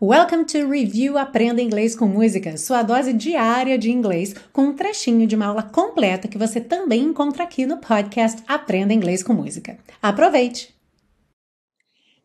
Welcome to Review Aprenda Inglês com Música, sua dose diária de inglês, com um trechinho de uma aula completa que você também encontra aqui no podcast Aprenda Inglês com Música. Aproveite!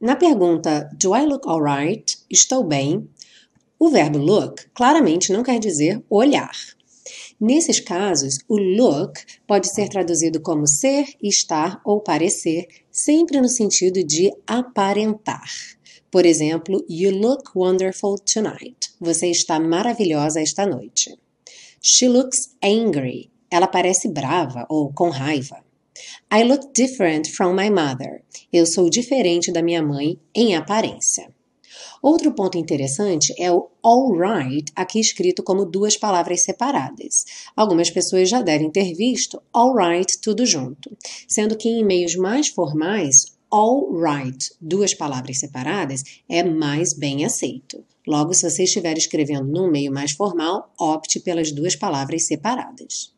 Na pergunta Do I look alright? Estou bem? O verbo look claramente não quer dizer olhar. Nesses casos, o look pode ser traduzido como ser, estar ou parecer, sempre no sentido de aparentar. Por exemplo, You look wonderful tonight. Você está maravilhosa esta noite. She looks angry. Ela parece brava ou com raiva. I look different from my mother. Eu sou diferente da minha mãe em aparência. Outro ponto interessante é o alright, aqui escrito como duas palavras separadas. Algumas pessoas já devem ter visto alright tudo junto, sendo que em e-mails mais formais, all right, duas palavras separadas, é mais bem aceito. Logo, se você estiver escrevendo num meio mais formal, opte pelas duas palavras separadas.